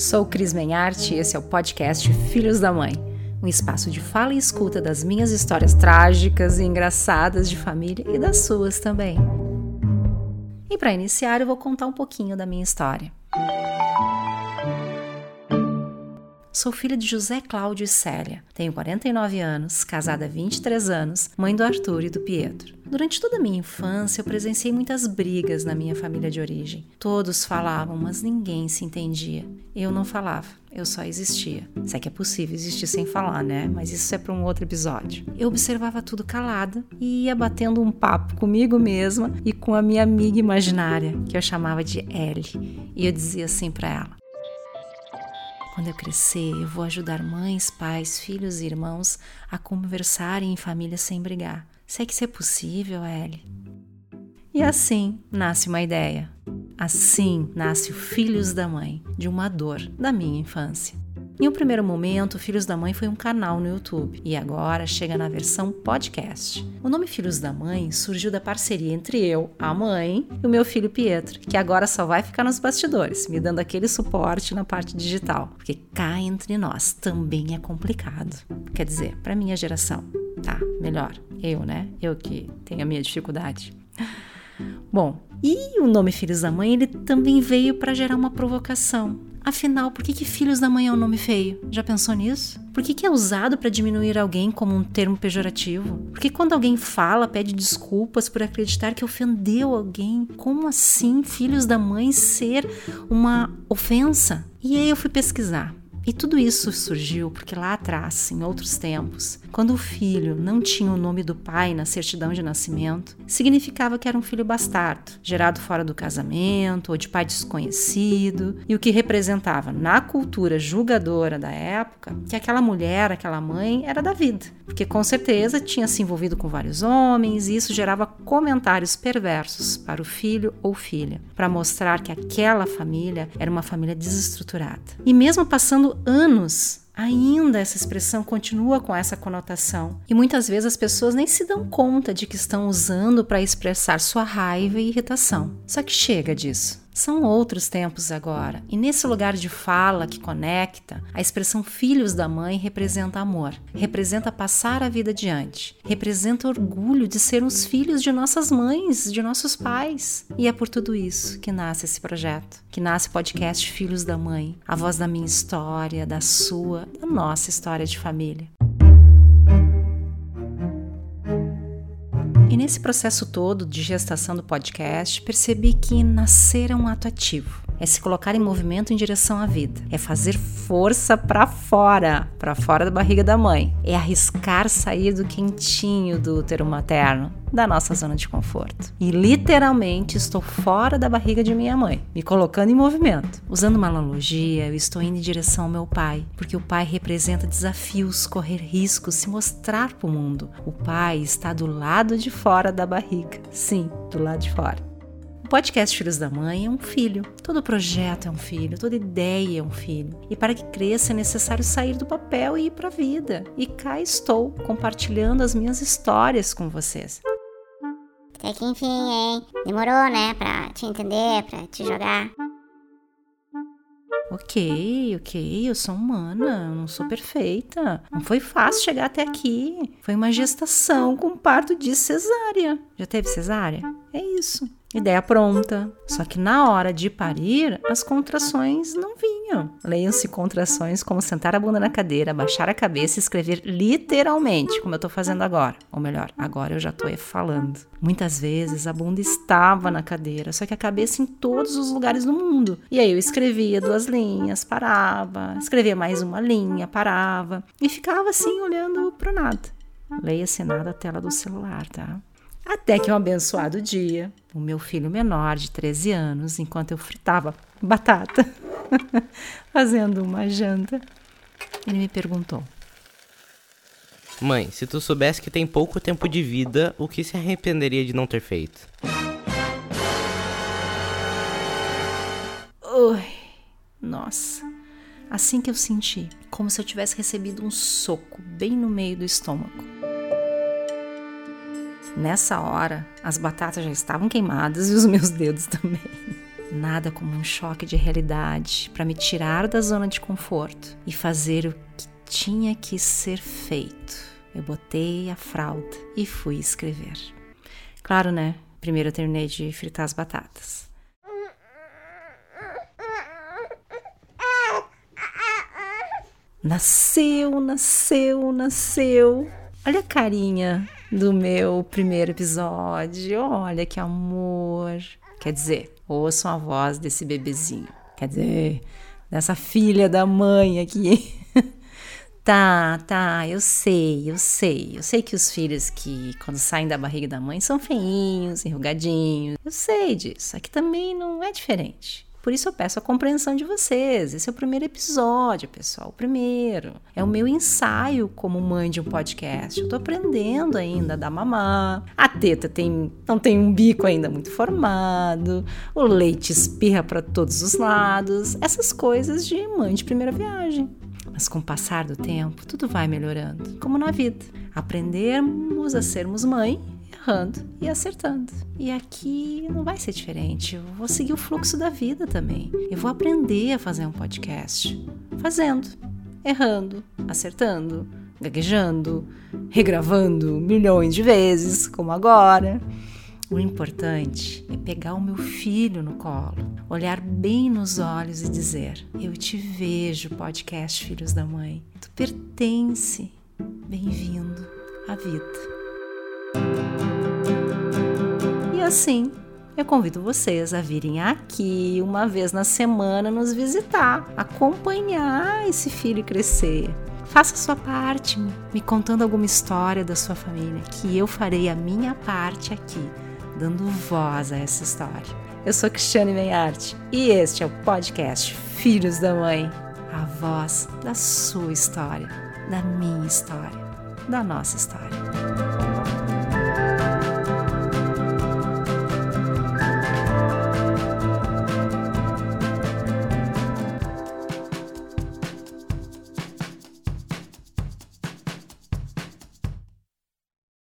Sou Cris Menharte e esse é o podcast Filhos da Mãe, um espaço de fala e escuta das minhas histórias trágicas e engraçadas de família e das suas também. E para iniciar, eu vou contar um pouquinho da minha história. Sou filha de José Cláudio e Célia. Tenho 49 anos, casada há 23 anos, mãe do Arthur e do Pietro. Durante toda a minha infância, eu presenciei muitas brigas na minha família de origem. Todos falavam, mas ninguém se entendia. Eu não falava, eu só existia. Se é que é possível existir sem falar, né? Mas isso é para um outro episódio. Eu observava tudo calada e ia batendo um papo comigo mesma e com a minha amiga imaginária, que eu chamava de Ellie. E eu dizia assim para ela: quando eu crescer, eu vou ajudar mães, pais, filhos e irmãos a conversarem em família sem brigar. Se é que isso é possível, Ellie? E assim nasce uma ideia. Assim nasce o Filhos da Mãe, de uma dor da minha infância. Em um primeiro momento, Filhos da Mãe foi um canal no YouTube e agora chega na versão podcast. O nome Filhos da Mãe surgiu da parceria entre eu, a mãe, e o meu filho Pietro, que agora só vai ficar nos bastidores, me dando aquele suporte na parte digital, porque cá entre nós também é complicado. Quer dizer, para minha geração, tá? Melhor, eu, né? Eu que tenho a minha dificuldade. Bom, e o nome Filhos da Mãe ele também veio para gerar uma provocação. Afinal, por que, que filhos da mãe é um nome feio? Já pensou nisso? Por que, que é usado para diminuir alguém como um termo pejorativo? Por que quando alguém fala, pede desculpas por acreditar que ofendeu alguém? Como assim filhos da mãe ser uma ofensa? E aí eu fui pesquisar. E tudo isso surgiu porque lá atrás, em outros tempos, quando o filho não tinha o nome do pai na certidão de nascimento, significava que era um filho bastardo, gerado fora do casamento ou de pai desconhecido, e o que representava na cultura julgadora da época que aquela mulher, aquela mãe, era da vida, porque com certeza tinha se envolvido com vários homens e isso gerava comentários perversos para o filho ou filha, para mostrar que aquela família era uma família desestruturada. E mesmo passando anos ainda essa expressão continua com essa conotação. E muitas vezes as pessoas nem se dão conta de que estão usando para expressar sua raiva e irritação. Só que chega disso. São outros tempos agora, e nesse lugar de fala que conecta, a expressão filhos da mãe representa amor, representa passar a vida adiante, representa orgulho de sermos filhos de nossas mães, de nossos pais. E é por tudo isso que nasce esse projeto, que nasce o podcast Filhos da Mãe, a voz da minha história, da sua, da nossa história de família. E nesse processo todo de gestação do podcast, percebi que nascer é um ato ativo. É se colocar em movimento em direção à vida. É fazer força para fora, para fora da barriga da mãe. É arriscar sair do quentinho do útero materno da nossa zona de conforto. E literalmente estou fora da barriga de minha mãe, me colocando em movimento. Usando uma analogia, eu estou indo em direção ao meu pai, porque o pai representa desafios, correr riscos, se mostrar para o mundo. O pai está do lado de fora da barriga. Sim, do lado de fora. O podcast Filhos da Mãe é um filho. Todo projeto é um filho, toda ideia é um filho. E para que cresça é necessário sair do papel e ir para a vida. E cá estou, compartilhando as minhas histórias com vocês. Até que enfim, hein? Demorou, né? Pra te entender, pra te jogar. Ok, ok, eu sou humana, eu não sou perfeita. Não foi fácil chegar até aqui. Foi uma gestação com parto de cesárea. Já teve cesárea? É isso. Ideia pronta. Só que na hora de parir, as contrações não vinham. Leiam-se contrações como sentar a bunda na cadeira, baixar a cabeça e escrever literalmente, como eu tô fazendo agora. Ou melhor, agora eu já tô falando. Muitas vezes a bunda estava na cadeira, só que a cabeça em todos os lugares do mundo. E aí eu escrevia duas linhas, parava, escrevia mais uma linha, parava e ficava assim olhando pro nada. Leia-se nada a tela do celular, tá? Até que um abençoado dia, o meu filho menor de 13 anos, enquanto eu fritava batata, fazendo uma janta, ele me perguntou: Mãe, se tu soubesse que tem pouco tempo de vida, o que se arrependeria de não ter feito? Ui, nossa. Assim que eu senti, como se eu tivesse recebido um soco bem no meio do estômago. Nessa hora, as batatas já estavam queimadas e os meus dedos também. Nada como um choque de realidade para me tirar da zona de conforto e fazer o que tinha que ser feito. Eu botei a fralda e fui escrever. Claro, né? Primeiro eu terminei de fritar as batatas. Nasceu, nasceu, nasceu. Olha a carinha do meu primeiro episódio. Olha que amor. Quer dizer, ouçam a voz desse bebezinho. Quer dizer, dessa filha da mãe aqui. tá, tá, eu sei, eu sei. Eu sei que os filhos que, quando saem da barriga da mãe, são feinhos, enrugadinhos. Eu sei disso. Aqui também não é diferente. Por isso eu peço a compreensão de vocês. Esse é o primeiro episódio, pessoal. O primeiro. É o meu ensaio como mãe de um podcast. Eu tô aprendendo ainda a dar mamar. A teta tem, não tem um bico ainda muito formado. O leite espirra para todos os lados. Essas coisas de mãe de primeira viagem. Mas com o passar do tempo, tudo vai melhorando, como na vida. Aprendermos a sermos mãe errando e acertando. E aqui não vai ser diferente. Eu vou seguir o fluxo da vida também. Eu vou aprender a fazer um podcast. Fazendo, errando, acertando, gaguejando, regravando milhões de vezes, como agora. O importante é pegar o meu filho no colo, olhar bem nos olhos e dizer: Eu te vejo, podcast Filhos da Mãe. Tu pertence. Bem-vindo à vida. Assim, eu convido vocês a virem aqui uma vez na semana nos visitar, acompanhar esse filho crescer. Faça sua parte, me contando alguma história da sua família, que eu farei a minha parte aqui, dando voz a essa história. Eu sou Cristiane Menharte e este é o podcast Filhos da Mãe, a voz da sua história, da minha história, da nossa história.